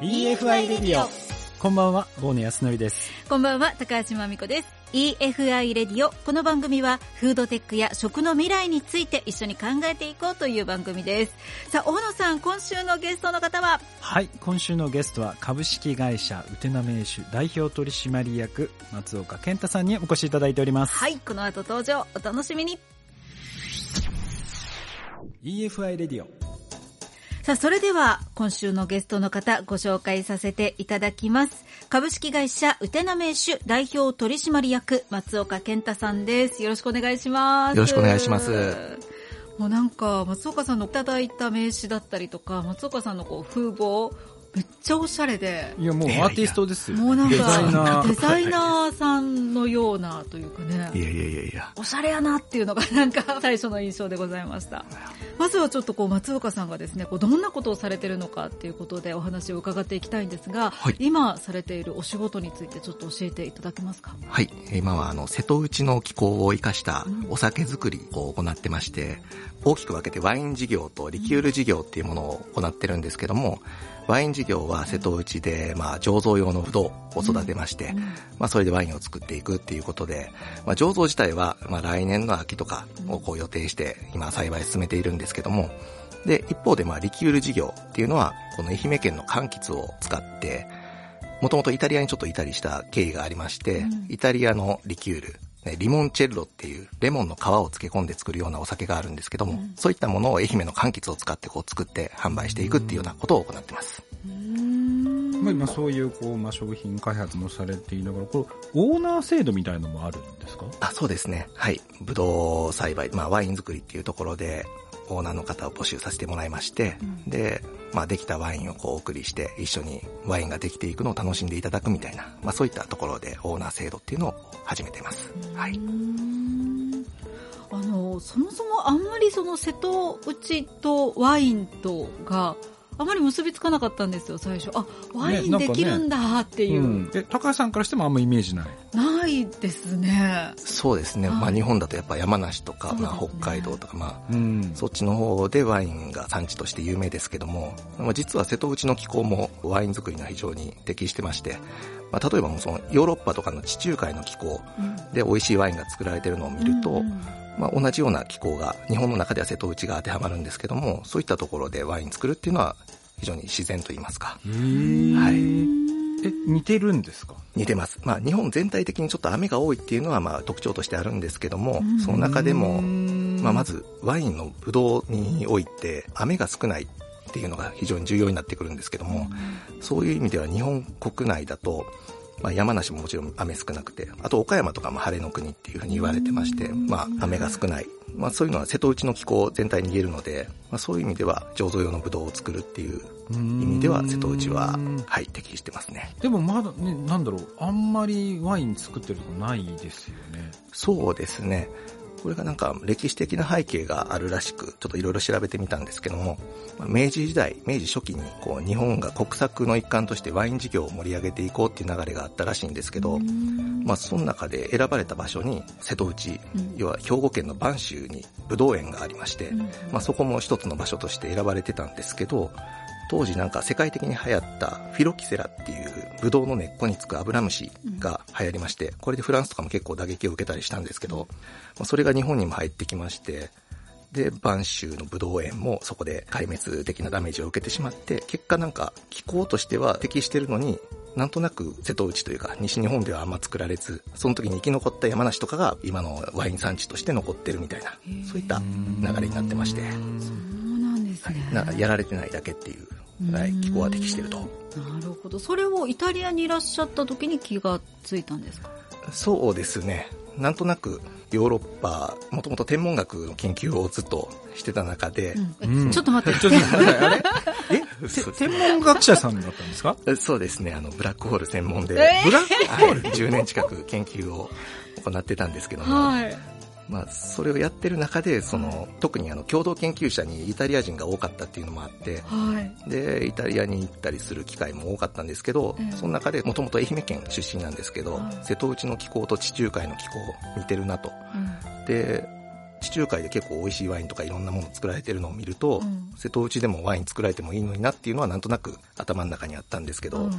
EFI レディオこんばんは大野康則です。こんばんは高橋真美子です。EFI レディオこの番組はフードテックや食の未来について一緒に考えていこうという番組です。さあ大野さん今週のゲストの方は？はい今週のゲストは株式会社ウテナ名手代表取締役松岡健太さんにお越しいただいております。はいこの後登場お楽しみに。EFI レディオさあ、それでは今週のゲストの方ご紹介させていただきます。株式会社ウテナ名手代表取締役松岡健太さんです。よろしくお願いします。よろしくお願いします。もうなんか松岡さんのいただいた名刺だったりとか、松岡さんのこう風貌、めっちゃおしゃれで。いやもうアーティストですよ。もうなんかデザイナー。デザイナーさんのようなというかね。いやいやいやいや。おしゃれやなっていうのがなんか最初の印象でございました。まずはちょっとこう松岡さんがですね、こうどんなことをされてるのかっていうことでお話を伺っていきたいんですが、はい今されているお仕事についてちょっと教えていただけますか？はい。今はあの、瀬戸内の気候を生かしたお酒作りを行ってまして、大きく分けてワイン事業とリキュール事業っていうものを行ってるんですけども、ワイン事業は瀬戸内で、まあ、醸造用のブドウを育てまして、まあ、それでワインを作っていくっていうことで、まあ、醸造自体は、まあ、来年の秋とかをこう予定して、今栽培進めているんですけども、で、一方で、まあ、リキュール事業っていうのは、この愛媛県の柑橘を使って、もともとイタリアにちょっといたりした経緯がありまして、うん。イタリアのリキュール、ねリモンチェッロっていうレモンの皮を漬け込んで作るようなお酒があるんですけども、うんそういったものを愛媛の柑橘を使ってこう作って販売していくっていうようなことを行ってます。まあ今そういうこう、まあ、商品開発もされていながら、これ、オーナー制度みたいのもあるんですか？あ、そうですね。はい。ブドウ栽培、まあワイン作りっていうところで、オーナーの方を募集させてもらいまして、うんで、まあできたワインをこうお送りして、一緒にワインができていくのを楽しんでいただくみたいな、まあそういったところでオーナー制度っていうのを始めてます。はい。んあのそもそもあんまりその瀬戸内とワインとがあまり結びつかなかったんですよ最初あワインできるんだっていう、ん。え、高橋さんからしてもあんまイメージない。ないですねそうですね。はいまあ日本だとやっぱ山梨とか、ねまあ北海道とか、まあうん。そっちの方でワインが産地として有名ですけども、まあ、実は瀬戸内の気候もワイン作りには非常に適してまして、まあ、例えばもうそのヨーロッパとかの地中海の気候で美味しいワインが作られてるのを見ると、うんうんまあ、同じような気候が日本の中では瀬戸内が当てはまるんですけども、そういったところでワイン作るっていうのは非常に自然と言いますか、はい。え、似てるんですか？似てます。まあ日本全体的にちょっと雨が多いっていうのはまあ特徴としてあるんですけどもうん、その中でも、ままあ、まずワインのブドウにおいて雨が少ないっていうのが非常に重要になってくるんですけども、そういう意味では日本国内だと、まあ、山梨ももちろん雨少なくて、あと岡山とかも晴れの国っていうふうに言われてまして、まあ雨が少ない。まあそういうのは瀬戸内の気候全体に言えるので、まあそういう意味では醸造用のブドウを作るっていう意味では瀬戸内は、はい、適してますね。でもまだね、なんだろう、あんまりワイン作ってるとこないですよね。そうですね。これがなんか歴史的な背景があるらしく、ちょっといろいろ調べてみたんですけども、まあ明治時代、明治初期にこう日本が国策の一環としてワイン事業を盛り上げていこうっていう流れがあったらしいんですけど、まあその中で選ばれた場所に瀬戸内、うん。要は兵庫県の播州にブドウ園がありまして、まあそこも一つの場所として選ばれてたんですけど、当時なんか世界的に流行ったフィロキセラっていうブドウの根っこにつくアブラムシが流行りまして、これでフランスとかも結構打撃を受けたりしたんですけど、まあそれが日本にも入ってきまして、で、播州のブドウ園もそこで壊滅的なダメージを受けてしまって、結果なんか気候としては適してるのに、なんとなく瀬戸内というか西日本ではあんま作られず、その時に生き残った山梨とかが今のワイン産地として残ってるみたいな、そういった流れになってまして、そうなんですね、なやられてないだけっていう気候は適してると。なるほど。それをイタリアにいらっしゃった時に気がついたんですか？そうですね。なんとなくヨーロッパ、もともと天文学の研究をずっとしてた中で、えうん。ちょっと待って。ちょっと待って、あれ？え？そう天文学者さんだったんですか？そうですね、あの、ブラックホール専門で、えー！ブラックホール？はい。10年近く研究を行ってたんですけども、はいまあ、それをやってる中で、その、特にあの、共同研究者にイタリア人が多かったっていうのもあって、はい。で、イタリアに行ったりする機会も多かったんですけど、ええ。その中でもともと愛媛県出身なんですけど、はい。瀬戸内の気候と地中海の気候似てるなと。うん。で、地中海で結構美味しいワインとかいろんなもの作られてるのを見ると、うん。瀬戸内でもワイン作られてもいいのになっていうのはなんとなく頭の中にあったんですけど、うん。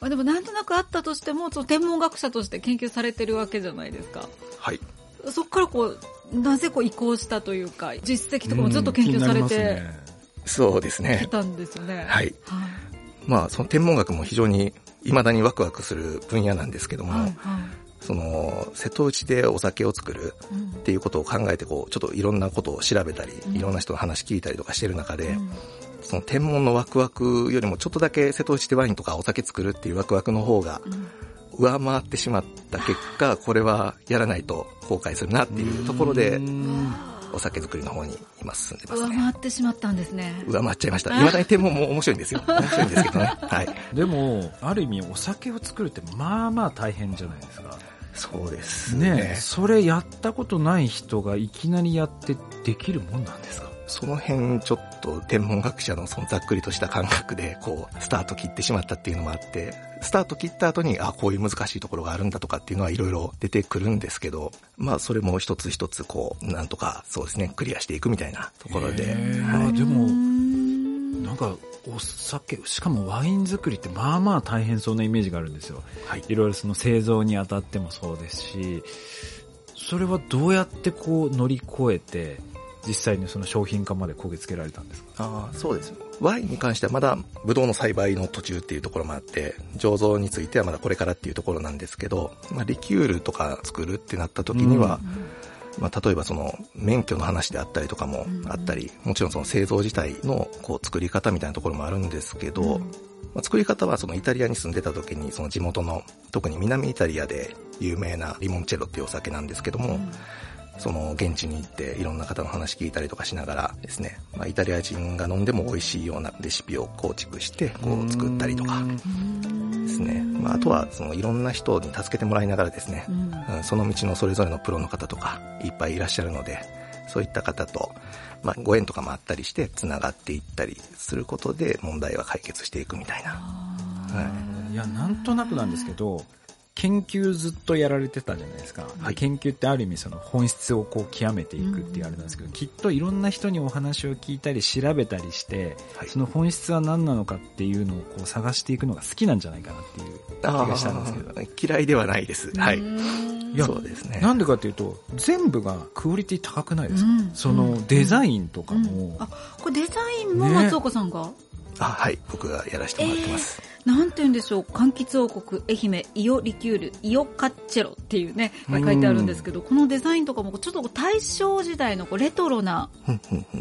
まあでもなんとなくあったとしてもその天文学者として研究されてるわけじゃないですか。はい。そこからこうなぜこう移行したというか実績とかもずっと研究されてねそうですねき。たんですよね。はい。はいまあ、その天文学も非常に未だにワクワクする分野なんですけども、はいはいその、瀬戸内でお酒を作るうんっていうことを考えて、こう、ちょっといろんなことを調べたり、うんいろんな人の話聞いたりとかしてる中で、うんその天文のワクワクよりもちょっとだけ瀬戸内でワインとかお酒作るっていうワクワクの方がうん上回ってしまった結果、これはやらないと後悔するなっていうところでう、んお酒作りの方に今進んでます上ね。回ってしまったんですね。上回っちゃいました。未だに天文も面白いんですよ。面白いんですけどね。はい。でも、ある意味お酒を作るってまあまあ大変じゃないですか。そうですねね。それやったことない人がいきなりやってできるもんなんですか？その辺ちょっと天文学者のそのざっくりとした感覚でこうスタート切ってしまったっていうのもあって、スタート切った後にあこういう難しいところがあるんだとかっていうのはいろいろ出てくるんですけど、まあそれも一つ一つこうなんとかそうですねクリアしていくみたいなところで、はい。あでもうんなんかお酒しかもワイン作りってまあまあ大変そうなイメージがあるんですよ。はい。いろいろその製造にあたってもそうですしそれはどうやってこう乗り越えて実際にその商品化までこぎつけられたんですか？ああ、そうです。ワインに関してはまだブドウの栽培の途中っていうところもあって、醸造についてはまだこれからっていうところなんですけど、まあ、リキュールとか作るってなった時には、まあ、例えばその免許の話であったりとかもあったり、もちろんその製造自体のこう作り方みたいなところもあるんですけど、うん。まあ、作り方はそのイタリアに住んでた時にその地元の特に南イタリアで有名なリモンチェロっていうお酒なんですけども、その現地に行っていろんな方の話聞いたりとかしながらですね、まあ、イタリア人が飲んでも美味しいようなレシピを構築してこう作ったりとかですね、まあ、あとはそのいろんな人に助けてもらいながらですねう、ん。うんその道のそれぞれのプロの方とかいっぱいいらっしゃるので、そういった方と、まあ、ご縁とかもあったりして、つながっていったりすることで問題は解決していくみたいな。はいやなんとなくなんですけど研究ずっとやられてたじゃないですか、はい。研究ってある意味その本質をこう極めていくっていうあれなんですけど、きっといろんな人にお話を聞いたり調べたりして、はい。その本質は何なのかっていうのをこう探していくのが好きなんじゃないかなっていう気がしたんですけど。嫌いではないです。はい。いそうですね。なんでかっていうと全部がクオリティ高くないですか、うん。そのデザインとかも、あこれデザインも松岡さんが、あ、はい。僕がやらせてもらってます。なんて言うんでしょう柑橘王国愛媛イオリキュールイオカッチェロっていうね書いてあるんですけどこのデザインとかもちょっと大正時代のレトロな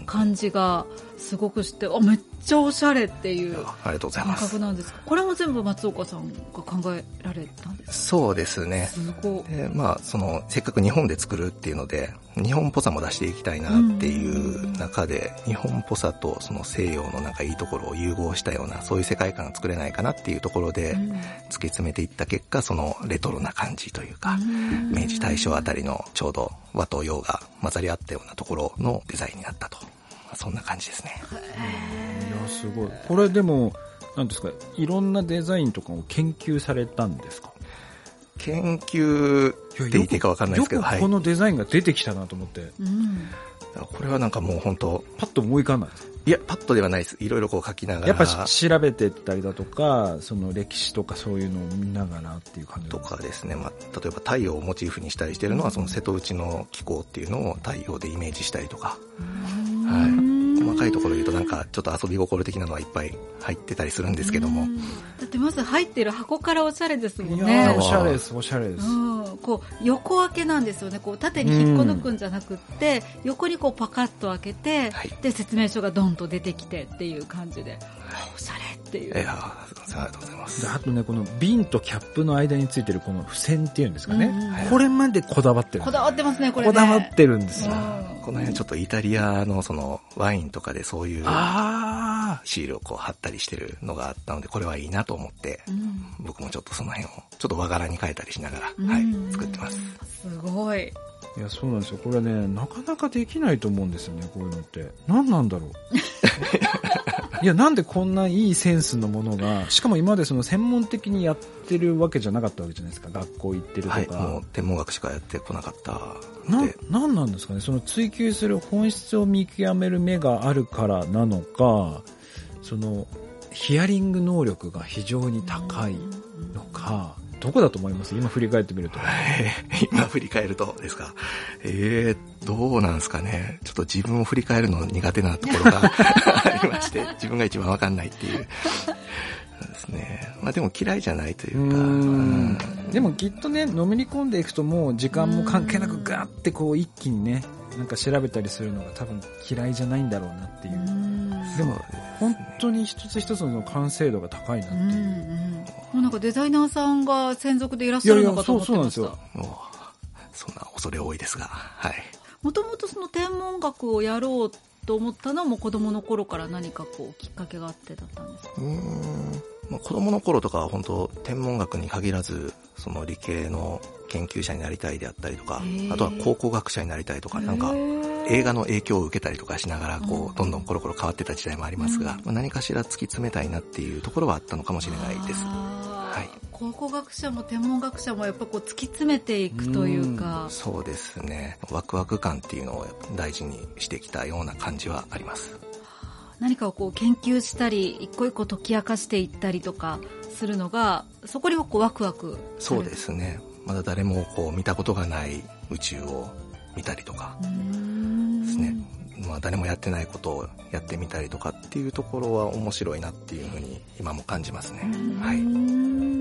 感じがすごくしてあめっちゃおしゃれっていう感覚。なんですか？これも全部松岡さんが考えられたんですそうですね。すごいでまあ、その、せっかく日本で作るっていうので、日本っぽさも出していきたいなっていう中で、日本っぽさとその西洋のなんかいいところを融合したような、そういう世界観が作れないかなっていうところで、うん突き詰めていった結果、そのレトロな感じというか、うん明治大正あたりのちょうど和と洋が混ざり合ったようなところのデザインになったと。まあそんな感じですね。すごい。これでもなんですかいろんなデザインとかを研究されたんですか？研究って言っていいかわかんないですけど、こ。のデザインが出てきたなと思って、うん。これはなんかもう本当パッと思い浮かんだんですいや、パッとではないです。いろいろこう書きながら。やっぱし調べてったりだとか、その歴史とかそういうのを見ながらっていう感じとかですね、まあ、例えば太陽をモチーフにしたりしてるのは、その瀬戸内の気候っていうのを太陽でイメージしたりとか、はい。細かいところで言うとなんかちょっと遊び心的なのはいっぱい入ってたりするんですけども、だってまず入ってる箱からおしゃれですもんいやねー。おしゃれです、おしゃれです。うん、こう横開けなんですよね。こう縦に引っこ抜くんじゃなくって、横にこうパカッと開けて、はい。で説明書がドンと出てきてっていう感じで、おしゃれっていう、いやありがとうございますで。あとね、この瓶とキャップの間についてるこの付箋っていうんですかね。これまでこだわってるこだわってますねこれねこだわってるんですよ。うんこの辺ちょっとイタリアのそのワインとかでそういうあシールをこう貼ったりしてるのがあったので、これはいいなと思って、うん僕もちょっとその辺をちょっと和柄に変えたりしながら、うんはい、作ってます。すごいあ。いや、そうなんですよ。これね、なかなかできないと思うんですよね、こういうのって。何なんだろう。いや、なんでこんないいセンスのものが、しかも今までその専門的にやってるわけじゃなかったわけじゃないですか。学校行ってるとか。はい、もう天文学しかやってこなかったななんなんですかねその追求する本質を見極める目があるからなのか、その、ヒアリング能力が非常に高いのか、どこだと思います？今振り返ってみると。え ー今振り返るとですか？えー、どうなんですかね。ちょっと自分を振り返るの苦手なところが ありまして、自分が一番わかんないっていう。そうですね。まあでも嫌いじゃないというか。うんでもきっとね、のめり込んでいくともう時間も関係なくガーってこう一気にね、なんか調べたりするのが多分嫌いじゃないんだろうなっていう。でも、本当に一つ一つの完成度が高いなってうんういう。んもうなんかデザイナーさんが専属でいらっしゃるのかといやいや、そう思ってましそうなんですよた。。もう、そんな恐れ多いですが。はい。もともとその天文学をやろうと思ったのはもう子供の頃から何かこうきっかけがあってだったんですかうーん。まあ、子供の頃とかは本当天文学に限らずその理系の研究者になりたいであったりとかあとは考古学者になりたいとかなんか映画の影響を受けたりとかしながらこうどんどんコロコロ変わってた時代もありますが、うん。まあ、何かしら突き詰めたいなっていうところはあったのかもしれないです。はい考古学者も天文学者もやっぱこう突き詰めていくというか、そうですね。ワクワク感っていうのを大事にしてきたような感じはあります。何かをこう研究したり一個一個解き明かしていったりとかするのがそこにこうワクワクそうですね。まだ誰もこう見たことがない宇宙を見たりとか。ですね、まあ、誰もやってないことをやってみたりとかっていうところは面白いなっていうふうに今も感じますね。はうい。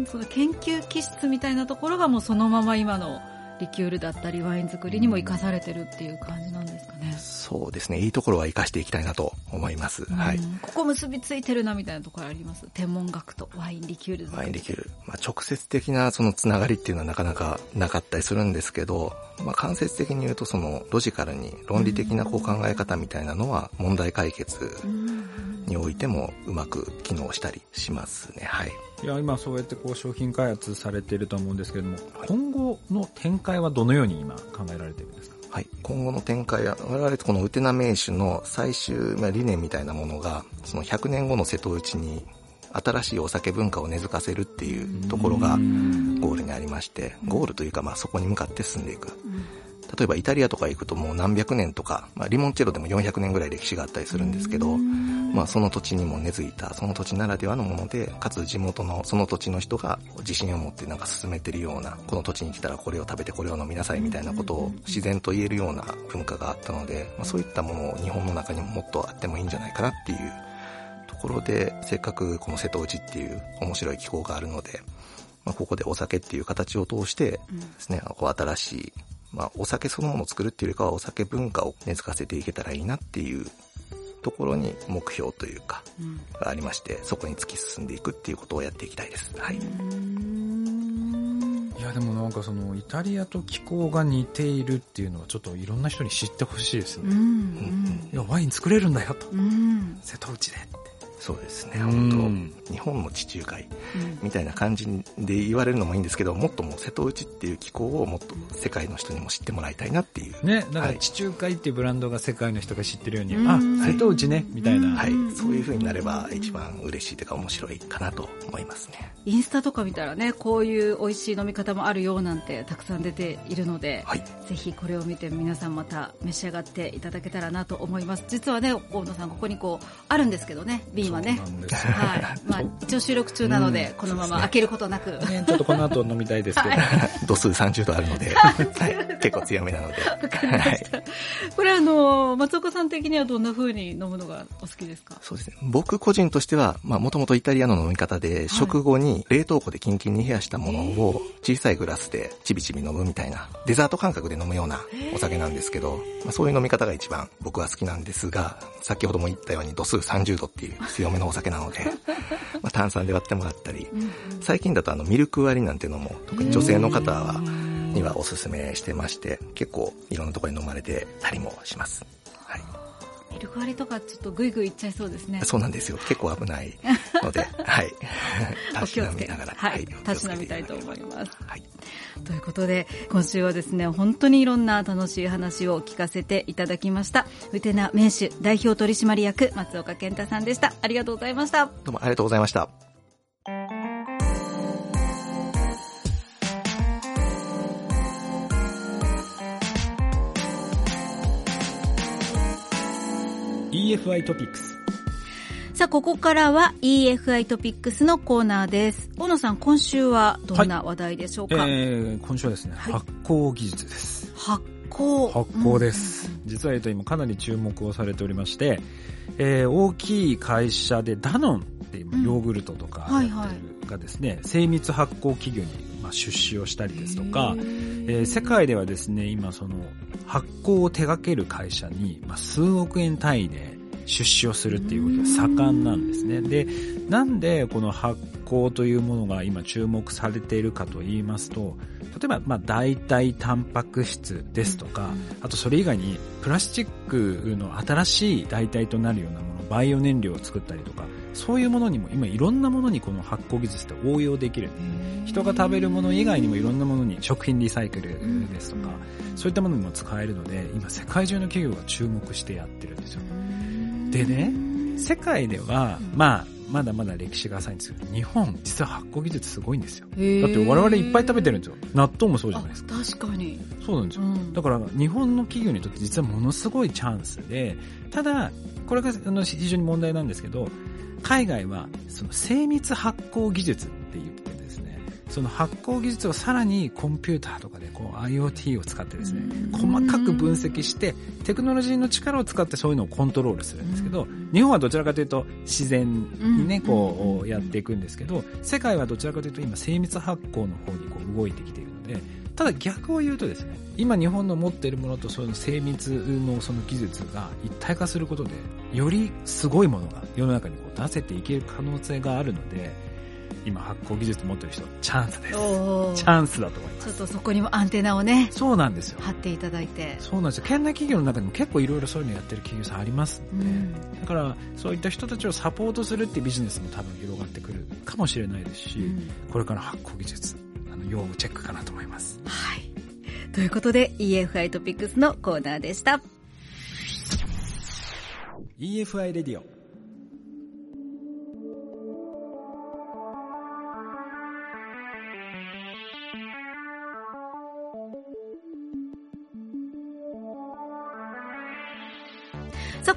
その研究気質みたいなところがもうそのまま今のリキュールだったりワイン作りにも生かされてるっていう感じなんですかね。そうですね。いいところは活かしていきたいなと思います。はい。うんここ結びついてるなみたいなところあります天文学とワインリキュールワインできる。まあ、直接的なそのつながりっていうのはなかなかなかったりするんですけど、まあ、間接的に言うとそのロジカルに論理的なこう考え方みたいなのは問題解決うんにおいてもうまく機能したりしますね。はい。いや、今そうやってこう商品開発されてると思うんですけれども、今後の展開はどのように今考えられてるんですか？はい、今後の展開は、我々このウテナ名手の最終まあ理念みたいなものが、その100年後の瀬戸内に新しいお酒文化を根付かせるっていうところがゴールにありまして、ゴールというかまあそこに向かって進んでいく。例えばイタリアとか行くともう何百年とか、まあ、リモンチェロでも400年ぐらい歴史があったりするんですけど、まあその土地にも根付いた、その土地ならではのもので、かつ地元のその土地の人が自信を持ってなんか進めてるような、この土地に来たらこれを食べてこれを飲みなさいみたいなことを自然と言えるような文化があったので、まあそういったものを日本の中にももっとあってもいいんじゃないかなっていうところで、せっかくこの瀬戸内っていう面白い気候があるので、まあここでお酒っていう形を通してですね、こう新しいまあ、お酒そのものを作るっていうよりかはお酒文化を根付かせていけたらいいなっていうところに目標というか、うんがありまして、そこに突き進んでいくっていうことをやっていきたいです。はい。うんいや、でもなんかその、イタリアと気候が似ているっていうのはちょっといろんな人に知ってほしいですうね。んいや、ワイン作れるんだよと。うん瀬戸内で。そうですね、うん本当日本の地中海うんみたいな感じで言われるのもいいんですけど、もっともう瀬戸内っていう気候をもっと世界の人にも知ってもらいたいなっていう。ね、だかはいら地中海っていうブランドが世界の人が知ってるように、うんあ、瀬戸内ね、みたいな。はいうん。そういう風になれば一番嬉しいというか面白いかなと思いますね。インスタとか見たらねこういう美味しい飲み方もあるよなんてたくさん出ているので、はい。ぜひこれを見て皆さんまた召し上がっていただけたらなと思います実はね大野さんここにこうあるんですけどね瓶はね。はい。まあ、一応収録中なので、うんこのまま開けることなく、ね、ちょっとこの後飲みたいですけど。度数30度あるので、はい、結構強めなので。わかりました。これあの、松岡さん的にはどんな風に飲むのがお好きですか？そうですね。僕個人としては、まあもともとイタリアの飲み方で、食後に冷凍庫でキンキンに冷やしたものを小さいグラスでちびちび飲むみたいな、デザート感覚で飲むようなお酒なんですけど、まあそういう飲み方が一番僕は好きなんですが、先ほども言ったように度数30度っていう強めのお酒なので、まあ炭酸で割ってもらったり、最近だとあのミルク割りなんていうのも、特に女性の方は、にはおすすめしてまして、結構いろんなところに飲まれてたりもします。はい。ミルク割りとかちょっとグイグイいっちゃいそうですね。そうなんですよ。結構危ないので、はい。お気をつけながら。はい。お気をたしつけてなみたいと思います。はい。ということで、今週はですね、本当にいろんな楽しい話を聞かせていただきました。ウテナ名手代表取締役松岡健太さんでした。ありがとうございました。どうもありがとうございました。EFI トピックスさあ、ここからは EFI トピックスのコーナーです。大野さん、今週はどんな話題でしょうか、はい、えー、今週はですね、はい、発酵技術です。発酵発酵です。うん、実は言うと今かなり注目をされておりまして、えー、大きい会社でダノンっていうヨーグルトとかやってる、はいはい、がですね、精密発酵企業にまあ出資をしたりですとか、えー、世界ではですね、今その発酵を手掛ける会社に、まあ、数億円単位で出資をするっていうことが盛んなんですね。で、なんでこの発酵というものが今注目されているかと言いますと、例えば、まあ、代替タンパク質ですとか、あとそれ以外にプラスチックの新しい代替となるようなもの、バイオ燃料を作ったりとか、そういうものにも今いろんなものにこの発酵技術って応用できる。人が食べるもの以外にもいろんなものに食品リサイクルですとか、そういったものにも使えるので、今世界中の企業が注目してやってるんですよ。でね、世界では、まあ、まだまだ歴史が浅いんですけど、日本、実は発酵技術すごいんですよ。だって我々いっぱい食べてるんですよ。納豆もそうじゃないですか。確かに。そうなんですよ。うん、だから、日本の企業にとって実はものすごいチャンスで、ただ、これが非常に問題なんですけど、海外はその精密発酵技術って言ってその発酵技術をさらにコンピューターとかでこう IoT を使ってですね、細かく分析して、テクノロジーの力を使ってそういうのをコントロールするんですけど、日本はどちらかというと自然にね、こうやっていくんですけど、世界はどちらかというと今精密発酵の方にこう動いてきているので、ただ逆を言うとですね、今日本の持っているものとその精密のその技術が一体化することで、よりすごいものが世の中にこう出せていける可能性があるので、今発酵技術持ってる人、チャンスです。チャンスだと思います。ちょっとそこにもアンテナをね。そうなんですよ。貼っていただいて。そうなんですよ。県内企業の中にも結構いろいろそういうのやってる企業さんありますんで、うん、だからそういった人たちをサポートするっていうビジネスも多分広がってくるかもしれないですし、うん、これから発酵技術、あの、要チェックかなと思います。はい。ということで EFI トピックスのコーナーでした。EFI レディオ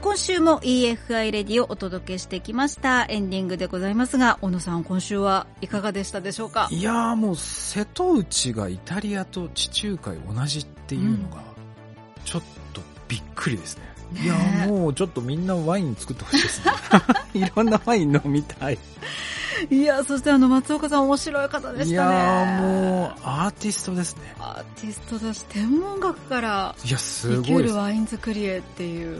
今週も EFI レディをお届けしてきました。エンディングでございますが、小野さん、今週はいかがでしたでしょうか？いやーもう、瀬戸内がイタリアと地中海同じっていうのが、ちょっとびっくりですね。いやもうちょっとみんなワイン作ってほしいですね。いろんなワイン飲みたい。いや、そしてあの、松岡さん面白い方でしたね。いやもう、アーティストですね。アーティストだし、天文学から、いや、すごいるワイン作りへっていう。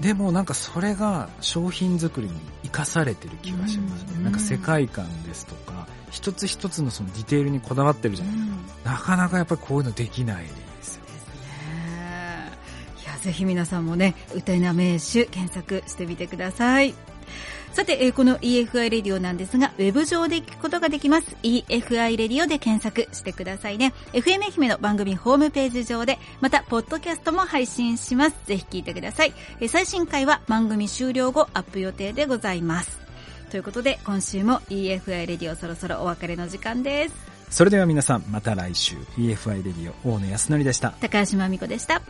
でもなんかそれが商品作りに生かされてる気がしますね。なんか世界観ですとか、一つ一つのそのディテールにこだわってるじゃないですか。なかなかやっぱりこういうのできないですよ。ですね。いや、ぜひ皆さんもね、歌いな名手検索してみてください。さて、えー、この EFI レディオなんですが、ウェブ上で聞くことができます。EFI レディオで検索してくださいね。FM 愛媛の番組ホームページ上で、また、ポッドキャストも配信します。ぜひ聞いてください。えー、最新回は番組終了後アップ予定でございます。ということで、今週も EFI レディオそろそろお別れの時間です。それでは皆さん、また来週。EFI レディオ、大野康則でした。高橋真美子でした。